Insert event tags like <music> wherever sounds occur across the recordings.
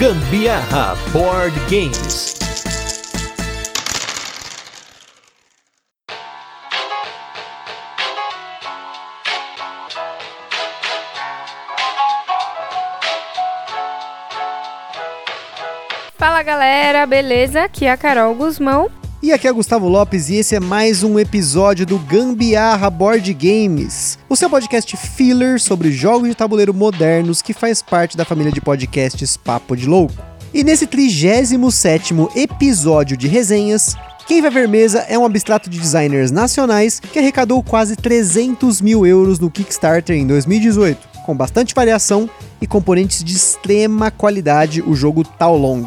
Gambiarra Board Games. Fala galera, beleza? Aqui é a Carol Guzmão. E aqui é Gustavo Lopes e esse é mais um episódio do Gambiarra Board Games, o seu podcast filler sobre jogos de tabuleiro modernos que faz parte da família de podcasts Papo de Louco. E nesse 37º episódio de resenhas, quem vai ver mesa é um abstrato de designers nacionais que arrecadou quase 300 mil euros no Kickstarter em 2018, com bastante variação e componentes de extrema qualidade o jogo Tao Long.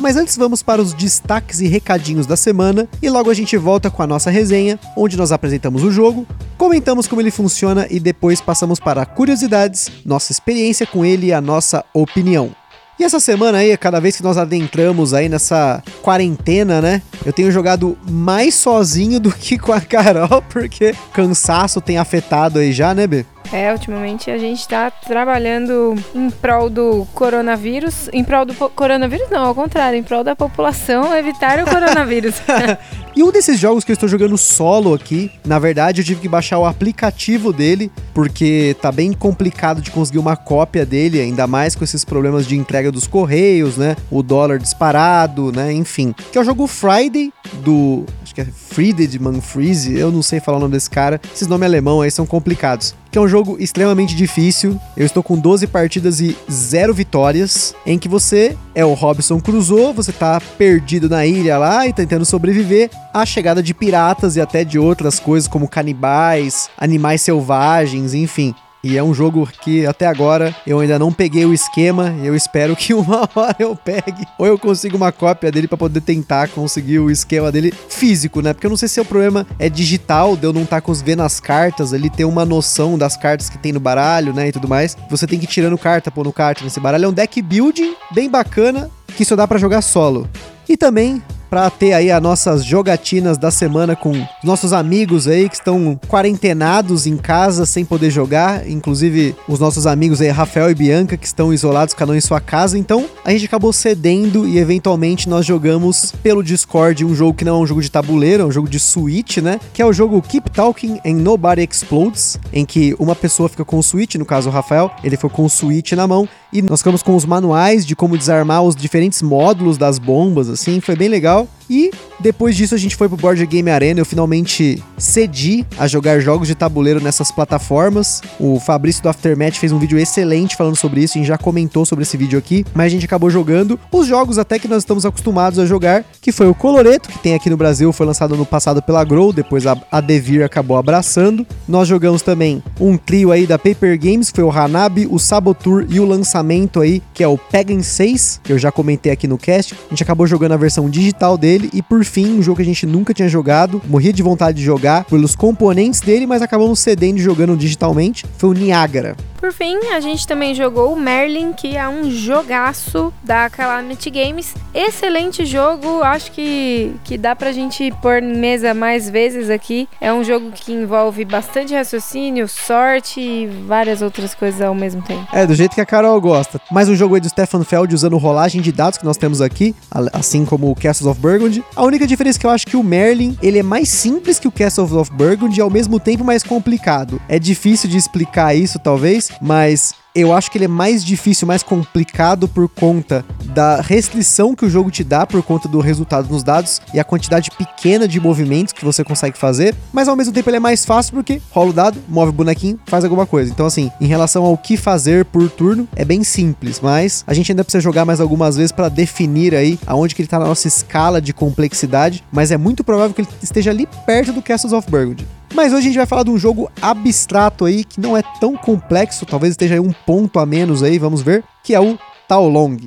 Mas antes vamos para os destaques e recadinhos da semana e logo a gente volta com a nossa resenha, onde nós apresentamos o jogo, comentamos como ele funciona e depois passamos para curiosidades, nossa experiência com ele e a nossa opinião. E essa semana aí, cada vez que nós adentramos aí nessa quarentena, né? Eu tenho jogado mais sozinho do que com a Carol, <laughs> porque cansaço tem afetado aí já, né, B? É, ultimamente a gente tá trabalhando em prol do coronavírus. Em prol do coronavírus, não, ao contrário, em prol da população evitar o coronavírus. <laughs> e um desses jogos que eu estou jogando solo aqui, na verdade eu tive que baixar o aplicativo dele, porque tá bem complicado de conseguir uma cópia dele, ainda mais com esses problemas de entrega dos correios, né? O dólar disparado, né? Enfim. Que é o jogo Friday do. Acho que é Friedman Freeze, eu não sei falar o nome desse cara. Esses nomes alemão aí são complicados que é um jogo extremamente difícil. Eu estou com 12 partidas e 0 vitórias, em que você é o Robson Crusoe, você tá perdido na ilha lá e tentando sobreviver à chegada de piratas e até de outras coisas como canibais, animais selvagens, enfim. E é um jogo que até agora eu ainda não peguei o esquema. Eu espero que <laughs> uma hora eu pegue ou eu consiga uma cópia dele para poder tentar conseguir o esquema dele físico, né? Porque eu não sei se o problema é digital, de eu não estar tá vendo as cartas, ele ter uma noção das cartas que tem no baralho, né? E tudo mais. Você tem que ir tirando carta, pôr no kart nesse baralho. É um deck building bem bacana que só dá para jogar solo. E também para ter aí as nossas jogatinas da semana com nossos amigos aí que estão quarentenados em casa sem poder jogar, inclusive os nossos amigos aí Rafael e Bianca que estão isolados cada um em sua casa. Então, a gente acabou cedendo e eventualmente nós jogamos pelo Discord um jogo que não é um jogo de tabuleiro, é um jogo de Switch, né? Que é o jogo Keep Talking and Nobody Explodes, em que uma pessoa fica com o Switch, no caso o Rafael, ele foi com o Switch na mão e nós ficamos com os manuais de como desarmar os diferentes módulos das bombas, assim, foi bem legal. E depois disso a gente foi pro Board Game Arena, eu finalmente cedi a jogar jogos de tabuleiro nessas plataformas. O Fabrício do Aftermath fez um vídeo excelente falando sobre isso, gente já comentou sobre esse vídeo aqui, mas a gente acabou jogando os jogos até que nós estamos acostumados a jogar, que foi o Coloreto, que tem aqui no Brasil, foi lançado no passado pela Grow, depois a, a Devir acabou abraçando. Nós jogamos também um trio aí da Paper Games, que foi o Hanabi, o Sabotur e o lançamento aí, que é o Pagan 6, que eu já comentei aqui no cast. A gente acabou jogando a versão digital dele e por fim, um jogo que a gente nunca tinha jogado, morria de vontade de jogar pelos componentes dele, mas acabamos cedendo e jogando digitalmente, foi o Niagara. Por fim, a gente também jogou o Merlin, que é um jogaço da Calamity Games. Excelente jogo, acho que, que dá pra gente pôr mesa mais vezes aqui. É um jogo que envolve bastante raciocínio, sorte e várias outras coisas ao mesmo tempo. É, do jeito que a Carol gosta. Mais um jogo aí do Stefan Feld usando rolagem de dados que nós temos aqui, assim como o Castles of Burgundy. A única diferença é que eu acho que o Merlin, ele é mais simples que o Castles of Burgundy e ao mesmo tempo mais complicado. É difícil de explicar isso, talvez, mas eu acho que ele é mais difícil, mais complicado por conta da restrição que o jogo te dá por conta do resultado nos dados e a quantidade pequena de movimentos que você consegue fazer, mas ao mesmo tempo ele é mais fácil porque rola o dado, move o bonequinho, faz alguma coisa. Então assim, em relação ao que fazer por turno, é bem simples, mas a gente ainda precisa jogar mais algumas vezes para definir aí aonde que ele tá na nossa escala de complexidade, mas é muito provável que ele esteja ali perto do Castles of Burgundy. Mas hoje a gente vai falar de um jogo abstrato aí, que não é tão complexo, talvez esteja aí um ponto a menos aí, vamos ver, que é o Taolong.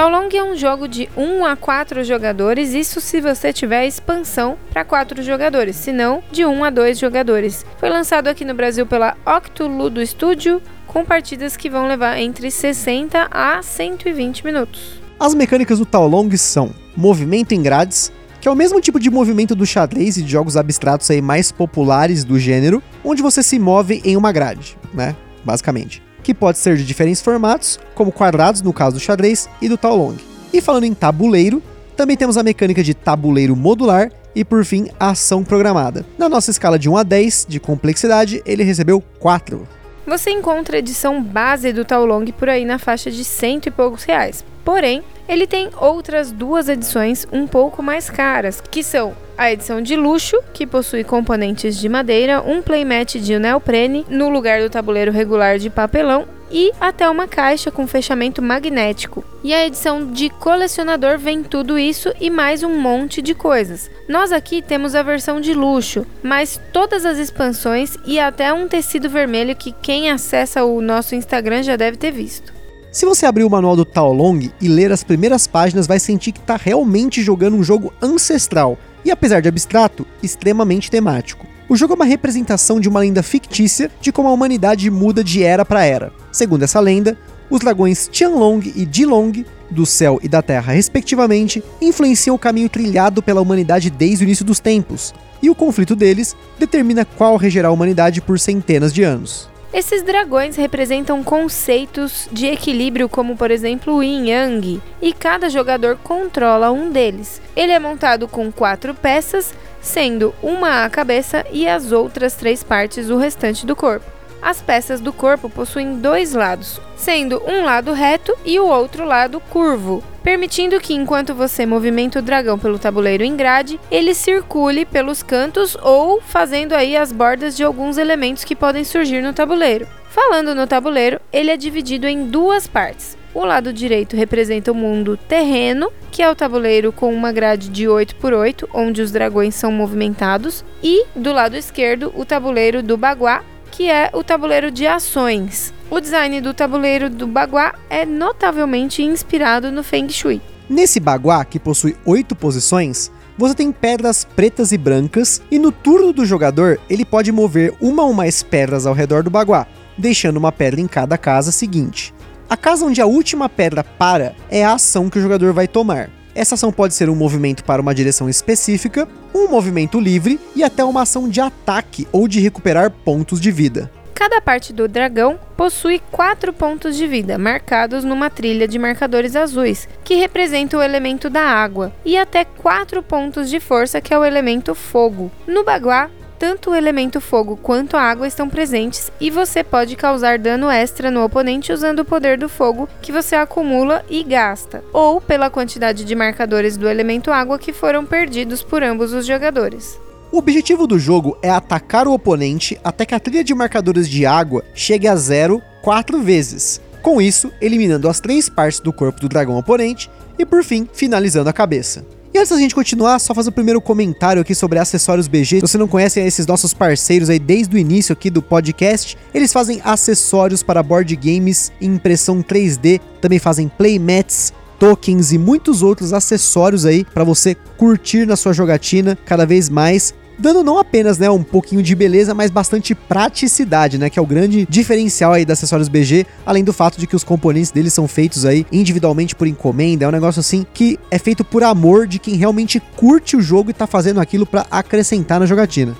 Taolong é um jogo de 1 a 4 jogadores, isso se você tiver expansão para 4 jogadores, se não, de 1 a 2 jogadores. Foi lançado aqui no Brasil pela Octoludo Studio, com partidas que vão levar entre 60 a 120 minutos. As mecânicas do Taolong são movimento em grades, que é o mesmo tipo de movimento do xadrez e de jogos abstratos aí mais populares do gênero, onde você se move em uma grade, né? Basicamente. Que pode ser de diferentes formatos, como quadrados no caso do xadrez e do Tao Long. E falando em tabuleiro, também temos a mecânica de tabuleiro modular e por fim a ação programada. Na nossa escala de 1 a 10 de complexidade, ele recebeu 4. Você encontra a edição base do Taolong por aí na faixa de cento e poucos reais. Porém, ele tem outras duas edições um pouco mais caras, que são a edição de luxo, que possui componentes de madeira, um playmat de neoprene no lugar do tabuleiro regular de papelão e até uma caixa com fechamento magnético. E a edição de colecionador vem tudo isso e mais um monte de coisas. Nós aqui temos a versão de luxo, mas todas as expansões e até um tecido vermelho que quem acessa o nosso Instagram já deve ter visto. Se você abrir o manual do Tao Long e ler as primeiras páginas, vai sentir que está realmente jogando um jogo ancestral e, apesar de abstrato, extremamente temático. O jogo é uma representação de uma lenda fictícia de como a humanidade muda de era para era. Segundo essa lenda, os dragões Tianlong e Jilong, do céu e da terra respectivamente, influenciam o caminho trilhado pela humanidade desde o início dos tempos, e o conflito deles determina qual regerá a humanidade por centenas de anos. Esses dragões representam conceitos de equilíbrio, como por exemplo o Yin Yang, e cada jogador controla um deles. Ele é montado com quatro peças, sendo uma a cabeça e as outras três partes o restante do corpo. As peças do corpo possuem dois lados, sendo um lado reto e o outro lado curvo, permitindo que enquanto você movimenta o dragão pelo tabuleiro em grade, ele circule pelos cantos ou fazendo aí as bordas de alguns elementos que podem surgir no tabuleiro. Falando no tabuleiro, ele é dividido em duas partes. O lado direito representa o mundo terreno, que é o tabuleiro com uma grade de 8 por 8, onde os dragões são movimentados, e do lado esquerdo, o tabuleiro do Baguá, que é o tabuleiro de ações. O design do tabuleiro do Baguá é notavelmente inspirado no Feng Shui. Nesse Baguá, que possui oito posições, você tem pedras pretas e brancas, e no turno do jogador ele pode mover uma ou mais pedras ao redor do Baguá, deixando uma pedra em cada casa seguinte. A casa onde a última pedra para é a ação que o jogador vai tomar. Essa ação pode ser um movimento para uma direção específica, um movimento livre e até uma ação de ataque ou de recuperar pontos de vida. Cada parte do dragão possui quatro pontos de vida, marcados numa trilha de marcadores azuis, que representa o elemento da água, e até quatro pontos de força, que é o elemento fogo. No Baguá, tanto o elemento fogo quanto a água estão presentes e você pode causar dano extra no oponente usando o poder do fogo que você acumula e gasta, ou pela quantidade de marcadores do elemento água que foram perdidos por ambos os jogadores. O objetivo do jogo é atacar o oponente até que a trilha de marcadores de água chegue a zero quatro vezes. Com isso, eliminando as três partes do corpo do dragão oponente e, por fim, finalizando a cabeça. E antes da gente continuar, só fazer o primeiro comentário aqui sobre acessórios BG. Se você não conhece esses nossos parceiros aí desde o início aqui do podcast, eles fazem acessórios para board games em impressão 3D, também fazem playmats, tokens e muitos outros acessórios aí para você curtir na sua jogatina cada vez mais dando não apenas né, um pouquinho de beleza, mas bastante praticidade, né, que é o grande diferencial aí da acessórios BG, além do fato de que os componentes deles são feitos aí individualmente por encomenda, é um negócio assim que é feito por amor de quem realmente curte o jogo e tá fazendo aquilo para acrescentar na jogatina.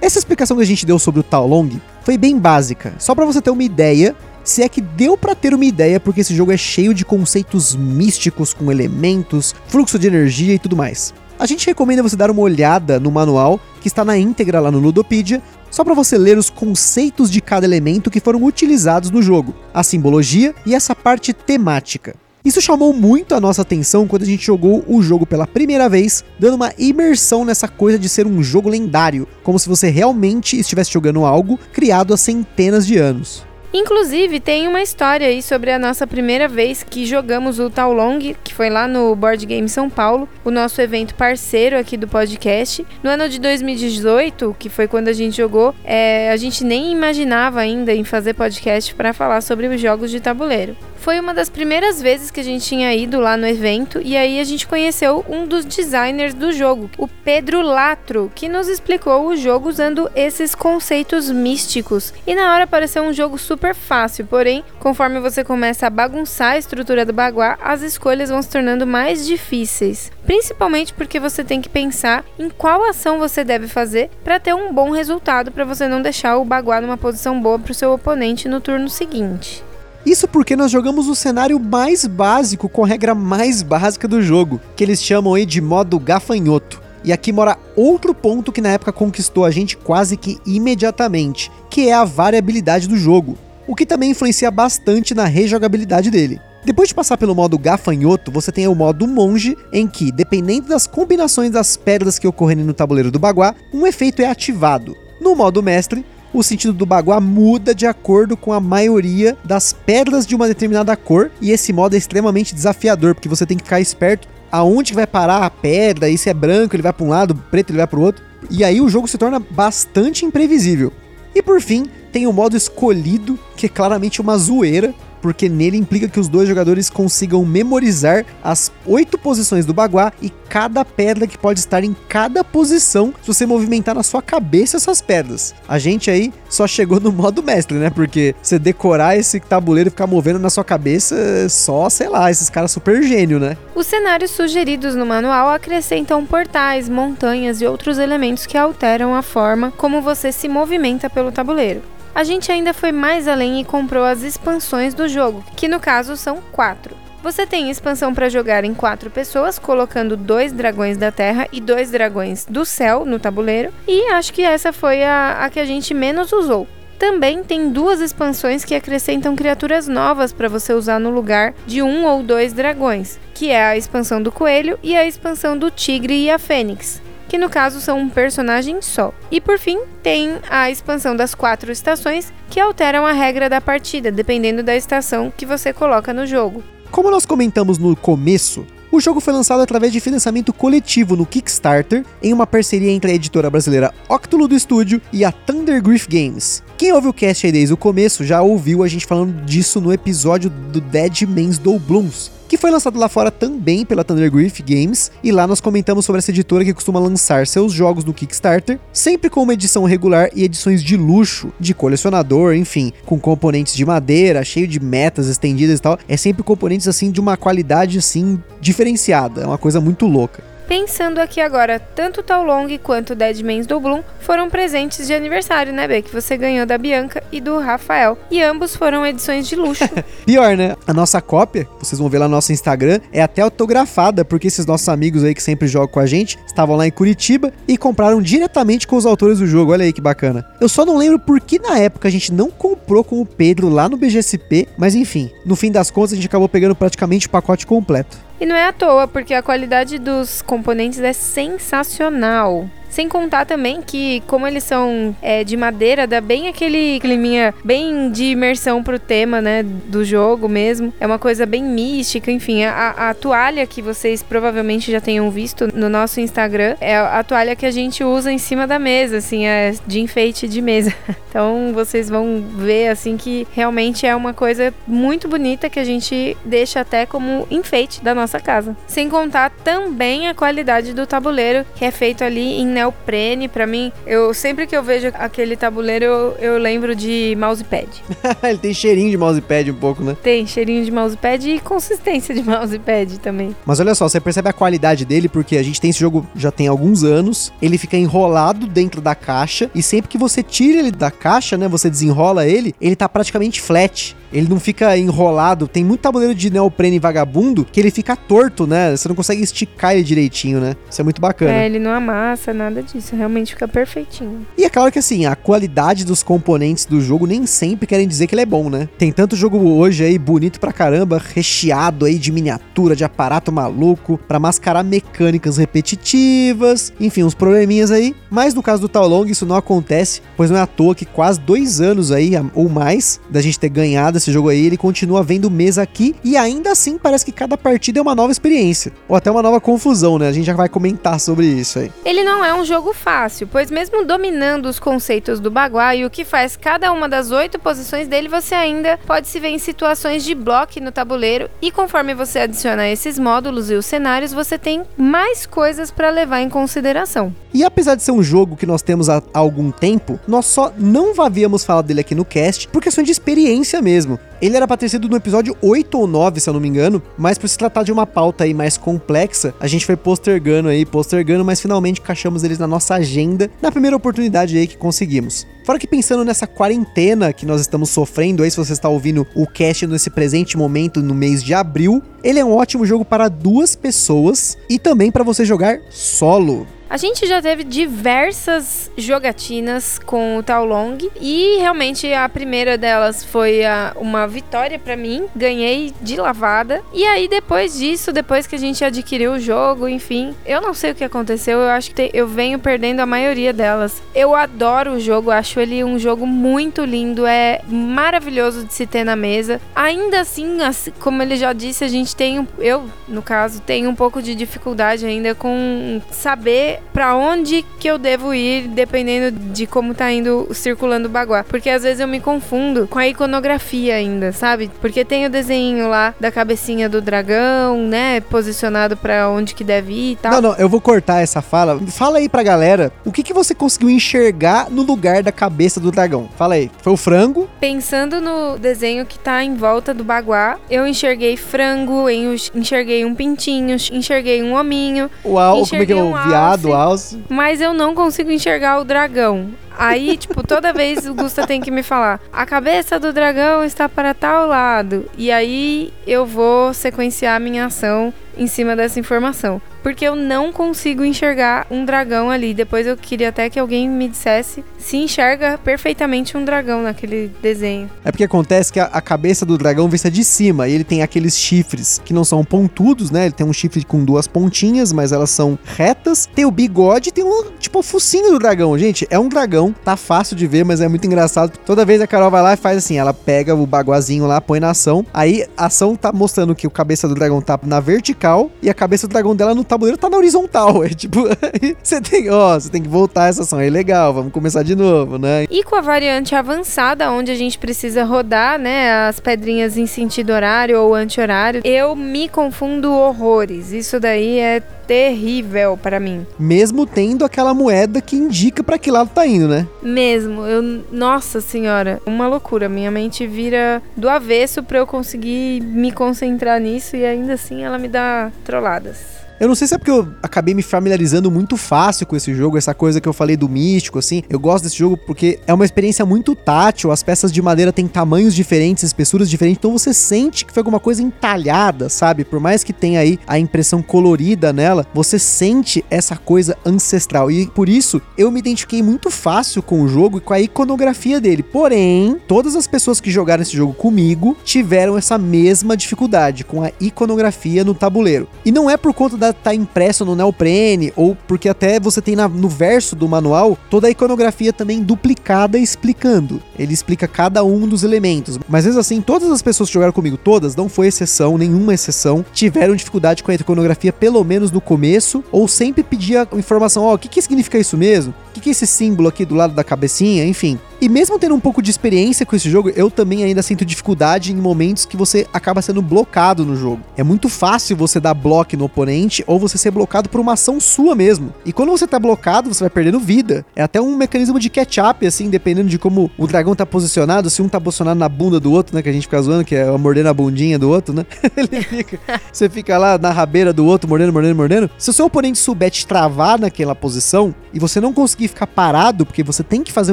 Essa explicação que a gente deu sobre o Tao Long foi bem básica, só para você ter uma ideia se é que deu para ter uma ideia, porque esse jogo é cheio de conceitos místicos com elementos, fluxo de energia e tudo mais. A gente recomenda você dar uma olhada no manual, que está na íntegra lá no Ludopedia, só para você ler os conceitos de cada elemento que foram utilizados no jogo, a simbologia e essa parte temática. Isso chamou muito a nossa atenção quando a gente jogou o jogo pela primeira vez, dando uma imersão nessa coisa de ser um jogo lendário, como se você realmente estivesse jogando algo criado há centenas de anos. Inclusive, tem uma história aí sobre a nossa primeira vez que jogamos o Tao Long, que foi lá no Board Game São Paulo, o nosso evento parceiro aqui do podcast. No ano de 2018, que foi quando a gente jogou, é, a gente nem imaginava ainda em fazer podcast para falar sobre os jogos de tabuleiro. Foi uma das primeiras vezes que a gente tinha ido lá no evento e aí a gente conheceu um dos designers do jogo, o Pedro Latro, que nos explicou o jogo usando esses conceitos místicos. E na hora pareceu um jogo super fácil, porém, conforme você começa a bagunçar a estrutura do baguá, as escolhas vão se tornando mais difíceis. Principalmente porque você tem que pensar em qual ação você deve fazer para ter um bom resultado, para você não deixar o baguá numa posição boa para o seu oponente no turno seguinte. Isso porque nós jogamos o cenário mais básico com a regra mais básica do jogo, que eles chamam aí de modo gafanhoto. E aqui mora outro ponto que na época conquistou a gente quase que imediatamente, que é a variabilidade do jogo, o que também influencia bastante na rejogabilidade dele. Depois de passar pelo modo gafanhoto, você tem o modo monge, em que, dependendo das combinações das pedras que ocorrem no tabuleiro do baguá, um efeito é ativado. No modo mestre, o sentido do baguá muda de acordo com a maioria das pedras de uma determinada cor, e esse modo é extremamente desafiador, porque você tem que ficar esperto aonde vai parar a pedra, e se é branco ele vai para um lado, preto ele vai para o outro, e aí o jogo se torna bastante imprevisível. E por fim, tem o modo escolhido, que é claramente uma zoeira, porque nele implica que os dois jogadores consigam memorizar as oito posições do baguá e cada pedra que pode estar em cada posição se você movimentar na sua cabeça essas pedras. A gente aí só chegou no modo mestre, né? Porque você decorar esse tabuleiro e ficar movendo na sua cabeça, só, sei lá, esses caras super gênio, né? Os cenários sugeridos no manual acrescentam portais, montanhas e outros elementos que alteram a forma como você se movimenta pelo tabuleiro a gente ainda foi mais além e comprou as expansões do jogo, que no caso são quatro. Você tem expansão para jogar em quatro pessoas, colocando dois dragões da terra e dois dragões do céu no tabuleiro, e acho que essa foi a, a que a gente menos usou. Também tem duas expansões que acrescentam criaturas novas para você usar no lugar de um ou dois dragões, que é a expansão do coelho e a expansão do tigre e a fênix que no caso são um personagem só. E por fim, tem a expansão das quatro estações, que alteram a regra da partida, dependendo da estação que você coloca no jogo. Como nós comentamos no começo, o jogo foi lançado através de financiamento coletivo no Kickstarter, em uma parceria entre a editora brasileira Octulo do Estúdio e a Thundergriff Games. Quem ouve o cast aí desde o começo já ouviu a gente falando disso no episódio do Dead Man's Doubloons, que foi lançado lá fora também pela Thundergriff Games, e lá nós comentamos sobre essa editora que costuma lançar seus jogos no Kickstarter, sempre com uma edição regular e edições de luxo, de colecionador, enfim, com componentes de madeira, cheio de metas estendidas e tal. É sempre componentes assim de uma qualidade assim diferenciada, é uma coisa muito louca. Pensando aqui agora, tanto o Tal Long quanto o Dead do Bloom foram presentes de aniversário, né, B? Que você ganhou da Bianca e do Rafael. E ambos foram edições de luxo. <laughs> Pior, né? A nossa cópia, vocês vão ver lá no nosso Instagram, é até autografada, porque esses nossos amigos aí que sempre jogam com a gente estavam lá em Curitiba e compraram diretamente com os autores do jogo. Olha aí que bacana. Eu só não lembro por que na época a gente não comprou com o Pedro lá no BGSP, mas enfim, no fim das contas a gente acabou pegando praticamente o pacote completo. E não é à toa, porque a qualidade dos componentes é sensacional. Sem contar também que, como eles são é, de madeira, dá bem aquele climinha bem de imersão pro tema, né? Do jogo mesmo. É uma coisa bem mística, enfim. A, a toalha que vocês provavelmente já tenham visto no nosso Instagram é a toalha que a gente usa em cima da mesa, assim, é de enfeite de mesa. <laughs> Então vocês vão ver, assim, que realmente é uma coisa muito bonita que a gente deixa até como enfeite da nossa casa. Sem contar também a qualidade do tabuleiro, que é feito ali em neoprene. Para mim, eu sempre que eu vejo aquele tabuleiro, eu, eu lembro de mousepad. <laughs> Ele tem cheirinho de mousepad um pouco, né? Tem cheirinho de mousepad e consistência de <laughs> mousepad também. Mas olha só, você percebe a qualidade dele porque a gente tem esse jogo já tem alguns anos. Ele fica enrolado dentro da caixa e sempre que você tira ele da caixa, né, você desenrola ele, ele tá praticamente flat. Ele não fica enrolado. Tem muito tabuleiro de neoprene vagabundo que ele fica torto, né? Você não consegue esticar ele direitinho, né? Isso é muito bacana. É, ele não amassa, nada disso. Realmente fica perfeitinho. E é claro que assim, a qualidade dos componentes do jogo nem sempre querem dizer que ele é bom, né? Tem tanto jogo hoje aí bonito pra caramba, recheado aí de miniatura, de aparato maluco, para mascarar mecânicas repetitivas, enfim, uns probleminhas aí. Mas no caso do Tal Long isso não acontece, pois não é à toa que quase dois anos aí, ou mais, da gente ter ganhado esse jogo aí, ele continua vendo mesa aqui e ainda assim parece que cada partida é uma nova experiência. Ou até uma nova confusão, né? A gente já vai comentar sobre isso aí. Ele não é um jogo fácil, pois mesmo dominando os conceitos do Bagua e o que faz cada uma das oito posições dele, você ainda pode se ver em situações de bloco no tabuleiro e conforme você adiciona esses módulos e os cenários, você tem mais coisas para levar em consideração. E apesar de ser um jogo que nós temos há algum tempo, nós só não havíamos falado dele aqui no cast por questão de experiência mesmo. Ele era pra ter sido no episódio 8 ou 9, se eu não me engano, mas por se tratar de uma pauta aí mais complexa, a gente foi postergando aí, postergando, mas finalmente encaixamos eles na nossa agenda na primeira oportunidade aí que conseguimos. Fora que pensando nessa quarentena que nós estamos sofrendo aí, se você está ouvindo o cast nesse presente momento no mês de abril, ele é um ótimo jogo para duas pessoas e também para você jogar solo. A gente já teve diversas jogatinas com o Tao Long e realmente a primeira delas foi a, uma vitória para mim, ganhei de lavada. E aí depois disso, depois que a gente adquiriu o jogo, enfim, eu não sei o que aconteceu, eu acho que te, eu venho perdendo a maioria delas. Eu adoro o jogo, acho ele um jogo muito lindo, é maravilhoso de se ter na mesa. Ainda assim, assim como ele já disse, a gente tem, eu no caso, tenho um pouco de dificuldade ainda com saber para onde que eu devo ir, dependendo de como tá indo circulando o baguá. Porque às vezes eu me confundo com a iconografia ainda, sabe? Porque tem o desenho lá da cabecinha do dragão, né? Posicionado para onde que deve ir e tal. Não, não, eu vou cortar essa fala. Fala aí pra galera o que, que você conseguiu enxergar no lugar da cabeça do dragão. Fala aí. Foi o frango? Pensando no desenho que tá em volta do baguá, eu enxerguei frango, enxerguei um pintinho, enxerguei um hominho. Uau, como é que é o um viado? Do alce. Mas eu não consigo enxergar o dragão. Aí, tipo, toda vez o Gusta tem que me falar: a cabeça do dragão está para tal lado. E aí eu vou sequenciar minha ação em cima dessa informação porque eu não consigo enxergar um dragão ali. Depois eu queria até que alguém me dissesse se enxerga perfeitamente um dragão naquele desenho. É porque acontece que a, a cabeça do dragão vista de cima e ele tem aqueles chifres que não são pontudos, né? Ele tem um chifre com duas pontinhas, mas elas são retas. Tem o bigode e tem um, tipo, o focinho do dragão. Gente, é um dragão, tá fácil de ver, mas é muito engraçado. Toda vez a Carol vai lá e faz assim, ela pega o baguazinho lá, põe na ação. Aí a ação tá mostrando que o cabeça do dragão tá na vertical e a cabeça do dragão dela no tabuleiro tá na horizontal. <laughs> É tipo, <laughs> você tem, ó, você tem que voltar essa ação. É legal, vamos começar de novo, né? E com a variante avançada, onde a gente precisa rodar, né, as pedrinhas em sentido horário ou anti-horário, eu me confundo horrores. Isso daí é terrível para mim. Mesmo tendo aquela moeda que indica para que lado tá indo, né? Mesmo. Eu, nossa senhora, uma loucura. Minha mente vira do avesso para eu conseguir me concentrar nisso e ainda assim ela me dá trolladas. Eu não sei se é porque eu acabei me familiarizando muito fácil com esse jogo, essa coisa que eu falei do místico, assim. Eu gosto desse jogo porque é uma experiência muito tátil, as peças de madeira têm tamanhos diferentes, espessuras diferentes, então você sente que foi alguma coisa entalhada, sabe? Por mais que tenha aí a impressão colorida nela, você sente essa coisa ancestral. E por isso eu me identifiquei muito fácil com o jogo e com a iconografia dele. Porém, todas as pessoas que jogaram esse jogo comigo tiveram essa mesma dificuldade com a iconografia no tabuleiro. E não é por conta da tá impresso no neoprene, ou porque até você tem na, no verso do manual toda a iconografia também duplicada explicando. Ele explica cada um dos elementos. Mas mesmo assim, todas as pessoas que jogaram comigo, todas, não foi exceção, nenhuma exceção, tiveram dificuldade com a iconografia, pelo menos no começo, ou sempre pedia informação: ó, oh, o que, que significa isso mesmo? Que, que é esse símbolo aqui do lado da cabecinha? Enfim. E mesmo tendo um pouco de experiência com esse jogo, eu também ainda sinto dificuldade em momentos que você acaba sendo blocado no jogo. É muito fácil você dar bloco no oponente ou você ser blocado por uma ação sua mesmo. E quando você tá blocado, você vai perdendo vida. É até um mecanismo de catch-up, assim, dependendo de como o dragão tá posicionado. Se um tá posicionado na bunda do outro, né? Que a gente fica zoando, que é mordendo a bundinha do outro, né? <laughs> Ele fica. você fica lá na rabeira do outro, mordendo, mordendo, mordendo. Se o seu oponente souber te travar naquela posição e você não conseguir ficar parado, porque você tem que fazer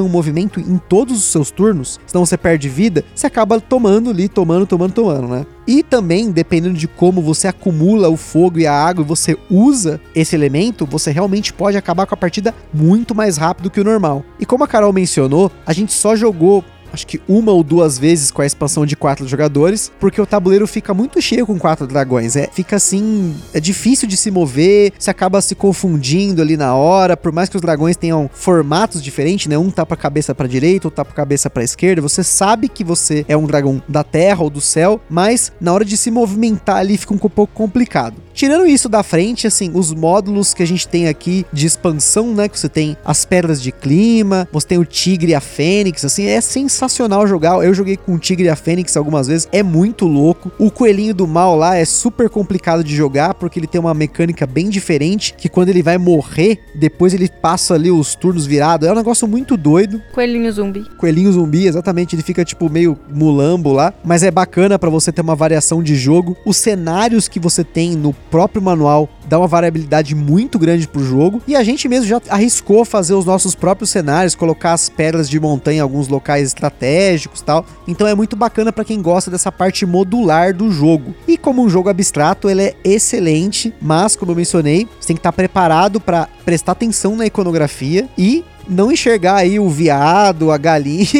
um movimento em todos os seus turnos, senão você perde vida, você acaba tomando ali, tomando, tomando, tomando, né? E também, dependendo de como você acumula o fogo e a água e você usa esse elemento, você realmente pode acabar com a partida muito mais rápido que o normal. E como a Carol mencionou, a gente só jogou acho que uma ou duas vezes com a expansão de quatro jogadores, porque o tabuleiro fica muito cheio com quatro dragões. É, fica assim, é difícil de se mover, você acaba se confundindo ali na hora, por mais que os dragões tenham formatos diferentes, né? Um tá pra cabeça pra direita, outro tá pra cabeça pra esquerda, você sabe que você é um dragão da terra ou do céu, mas na hora de se movimentar ali fica um pouco complicado. Tirando isso da frente, assim, os módulos que a gente tem aqui de expansão, né? Que você tem as pedras de clima, você tem o tigre e a fênix, assim, é sensacional jogar. Eu joguei com o tigre e a fênix algumas vezes, é muito louco. O coelhinho do mal lá é super complicado de jogar, porque ele tem uma mecânica bem diferente, que quando ele vai morrer, depois ele passa ali os turnos virados. É um negócio muito doido. Coelhinho zumbi. Coelhinho zumbi, exatamente, ele fica tipo meio mulambo lá, mas é bacana para você ter uma variação de jogo. Os cenários que você tem no próprio manual dá uma variabilidade muito grande pro jogo. E a gente mesmo já arriscou fazer os nossos próprios cenários, colocar as pedras de montanha em alguns locais estratégicos tal. Então é muito bacana para quem gosta dessa parte modular do jogo. E como um jogo abstrato, ele é excelente, mas como eu mencionei, você tem que estar preparado para prestar atenção na iconografia e não enxergar aí o viado, a galinha. <laughs>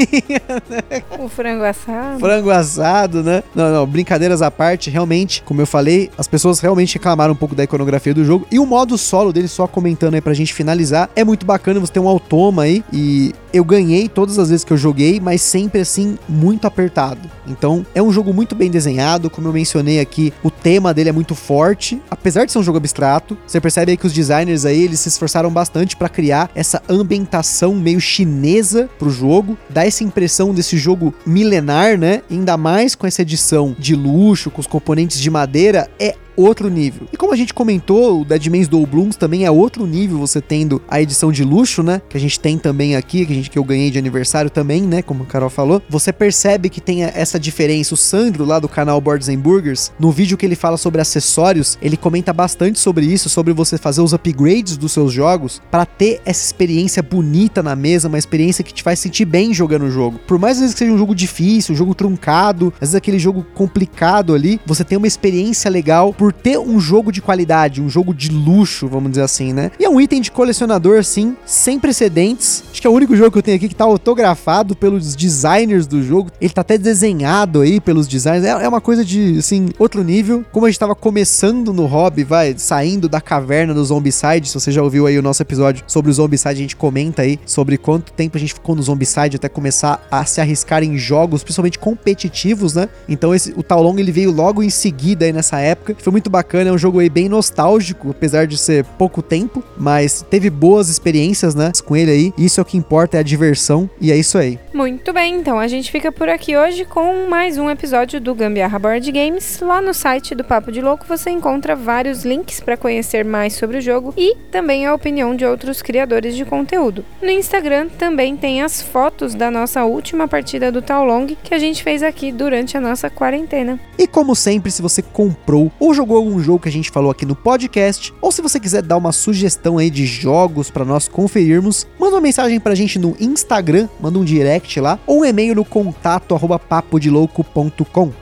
Né? O frango assado. Frango assado, né? Não, não, brincadeiras à parte, realmente, como eu falei, as pessoas realmente reclamaram um pouco da iconografia do jogo. E o modo solo dele, só comentando aí pra gente finalizar, é muito bacana. Você tem um automa aí e eu ganhei todas as vezes que eu joguei, mas sempre assim, muito apertado. Então, é um jogo muito bem desenhado. Como eu mencionei aqui, o tema dele é muito forte. Apesar de ser um jogo abstrato, você percebe aí que os designers aí, eles se esforçaram bastante para criar essa ambientação meio chinesa pro jogo. Dá essa impressão desse jogo milenar, né? Ainda mais com essa edição de luxo, com os componentes de madeira, é outro nível. E como a gente comentou, o Dead Man's Doll Blooms também é outro nível, você tendo a edição de luxo, né? Que a gente tem também aqui, que, a gente, que eu ganhei de aniversário também, né? Como a Carol falou. Você percebe que tem essa diferença. O Sandro, lá do canal Boards and Burgers, no vídeo que ele fala sobre acessórios, ele comenta bastante sobre isso, sobre você fazer os upgrades dos seus jogos para ter essa experiência bonita na mesa, uma experiência que te faz sentir bem jogando o jogo. Por mais vezes que seja um jogo difícil, um jogo truncado, às vezes aquele jogo complicado ali, você tem uma experiência legal por ter um jogo de qualidade, um jogo de luxo, vamos dizer assim, né? E é um item de colecionador, assim, sem precedentes. Acho que é o único jogo que eu tenho aqui que tá autografado pelos designers do jogo. Ele tá até desenhado aí pelos designers. É, é uma coisa de, assim, outro nível. Como a gente tava começando no hobby, vai, saindo da caverna do Zombicide. Se você já ouviu aí o nosso episódio sobre o Zombicide, a gente comenta aí sobre quanto tempo a gente ficou no Zombicide até começar a se arriscar em jogos, principalmente competitivos, né? Então esse, o Taolong ele veio logo em seguida aí nessa época. Foi muito bacana, é um jogo aí bem nostálgico, apesar de ser pouco tempo, mas teve boas experiências, né, com ele aí. Isso é o que importa, é a diversão, e é isso aí. Muito bem, então a gente fica por aqui hoje com mais um episódio do Gambiarra Board Games. Lá no site do Papo de Louco você encontra vários links para conhecer mais sobre o jogo e também a opinião de outros criadores de conteúdo. No Instagram também tem as fotos da nossa última partida do Taolong que a gente fez aqui durante a nossa quarentena. E como sempre, se você comprou ou jogou jogou algum jogo que a gente falou aqui no podcast, ou se você quiser dar uma sugestão aí de jogos para nós conferirmos, manda uma mensagem pra gente no Instagram, manda um direct lá, ou um e-mail no contato arroba.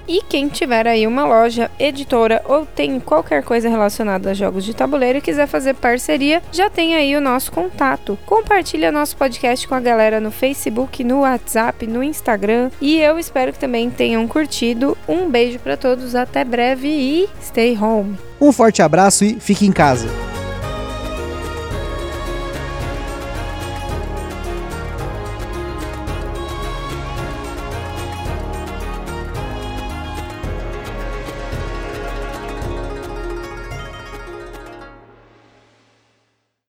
E quem tiver aí uma loja, editora ou tem qualquer coisa relacionada a jogos de tabuleiro e quiser fazer parceria, já tem aí o nosso contato. Compartilha nosso podcast com a galera no Facebook, no WhatsApp, no Instagram e eu espero que também tenham curtido. Um beijo para todos, até breve e stay home. Um forte abraço e fique em casa.